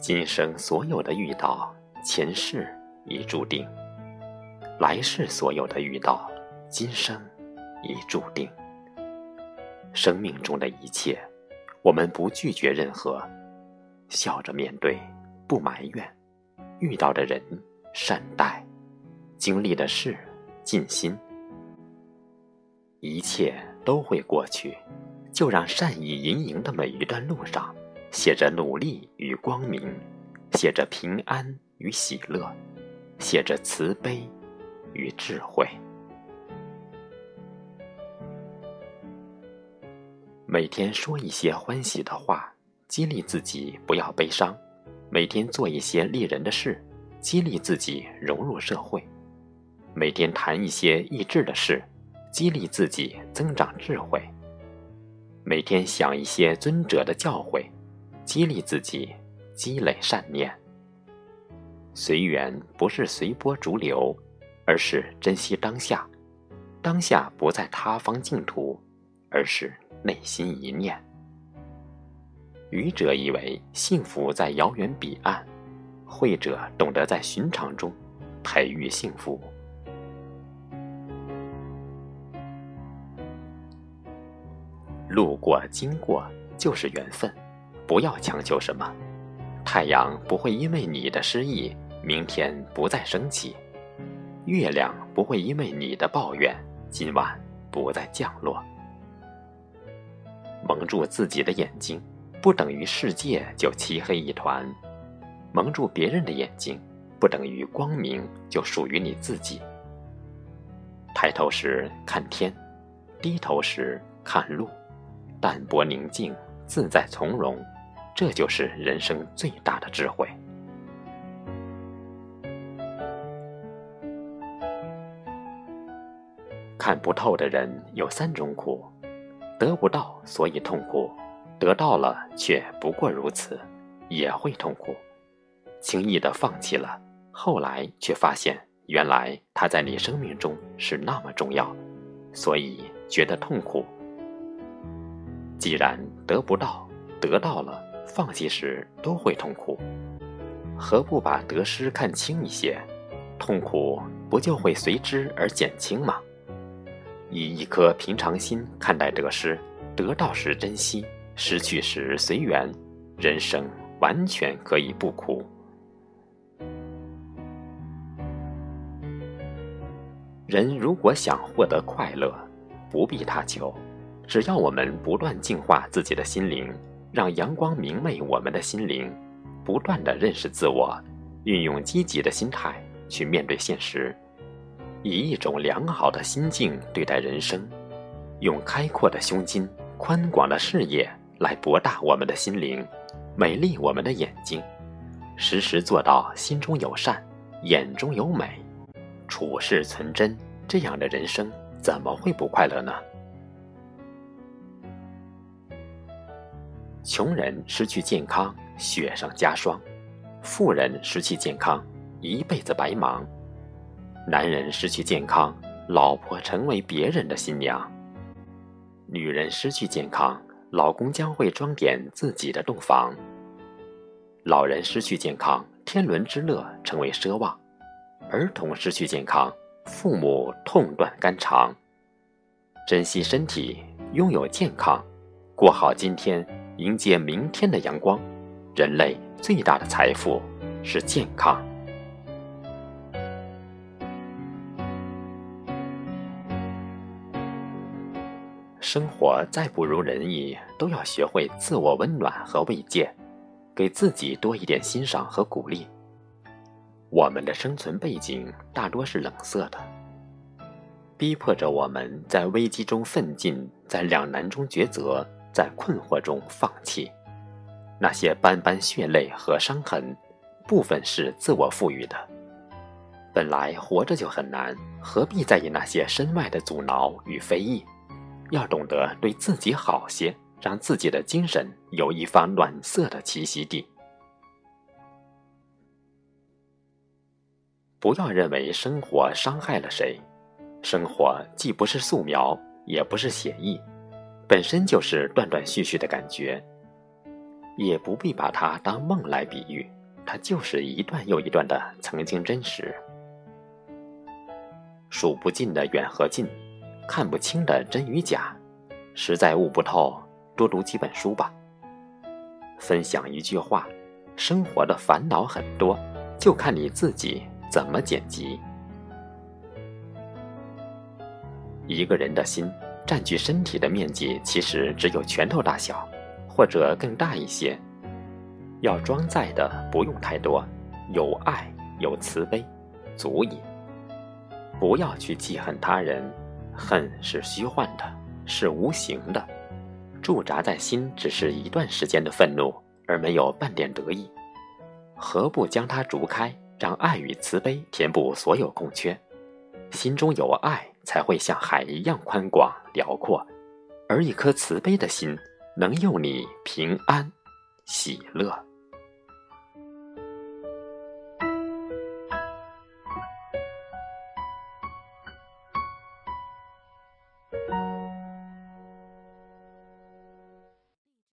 今生所有的遇到，前世已注定；来世所有的遇到，今生已注定。生命中的一切，我们不拒绝任何，笑着面对，不埋怨。遇到的人善待，经历的事尽心，一切都会过去。就让善意盈盈的每一段路上，写着努力与光明，写着平安与喜乐，写着慈悲与智慧。每天说一些欢喜的话，激励自己不要悲伤；每天做一些利人的事，激励自己融入社会；每天谈一些益智的事，激励自己增长智慧。每天想一些尊者的教诲，激励自己积累善念。随缘不是随波逐流，而是珍惜当下。当下不在他方净土，而是内心一念。愚者以为幸福在遥远彼岸，慧者懂得在寻常中培育幸福。路过经过就是缘分，不要强求什么。太阳不会因为你的失意明天不再升起，月亮不会因为你的抱怨今晚不再降落。蒙住自己的眼睛，不等于世界就漆黑一团；蒙住别人的眼睛，不等于光明就属于你自己。抬头时看天，低头时看路。淡泊宁静，自在从容，这就是人生最大的智慧。看不透的人有三种苦：得不到，所以痛苦；得到了，却不过如此，也会痛苦；轻易的放弃了，后来却发现，原来他在你生命中是那么重要，所以觉得痛苦。既然得不到，得到了，放弃时都会痛苦，何不把得失看轻一些，痛苦不就会随之而减轻吗？以一颗平常心看待得失，得到时珍惜，失去时随缘，人生完全可以不苦。人如果想获得快乐，不必他求。只要我们不断净化自己的心灵，让阳光明媚我们的心灵，不断的认识自我，运用积极的心态去面对现实，以一种良好的心境对待人生，用开阔的胸襟、宽广的视野来博大我们的心灵，美丽我们的眼睛，时时做到心中有善，眼中有美，处事存真，这样的人生怎么会不快乐呢？穷人失去健康，雪上加霜；富人失去健康，一辈子白忙；男人失去健康，老婆成为别人的新娘；女人失去健康，老公将会装点自己的洞房；老人失去健康，天伦之乐成为奢望；儿童失去健康，父母痛断肝肠。珍惜身体，拥有健康，过好今天。迎接明天的阳光，人类最大的财富是健康。生活再不如人意，都要学会自我温暖和慰藉，给自己多一点欣赏和鼓励。我们的生存背景大多是冷色的，逼迫着我们在危机中奋进，在两难中抉择。在困惑中放弃，那些斑斑血泪和伤痕，部分是自我赋予的。本来活着就很难，何必在意那些身外的阻挠与非议？要懂得对自己好些，让自己的精神有一方暖色的栖息地。不要认为生活伤害了谁，生活既不是素描，也不是写意。本身就是断断续续的感觉。也不必把它当梦来比喻，它就是一段又一段的曾经真实。数不尽的远和近，看不清的真与假，实在悟不透，多读几本书吧。分享一句话：生活的烦恼很多，就看你自己怎么剪辑。一个人的心占据身体的面积，其实只有拳头大小，或者更大一些。要装载的不用太多，有爱有慈悲，足矣。不要去记恨他人，恨是虚幻的，是无形的，驻扎在心只是一段时间的愤怒，而没有半点得意。何不将它逐开，让爱与慈悲填补所有空缺？心中有爱，才会像海一样宽广辽阔，而一颗慈悲的心，能佑你平安喜乐。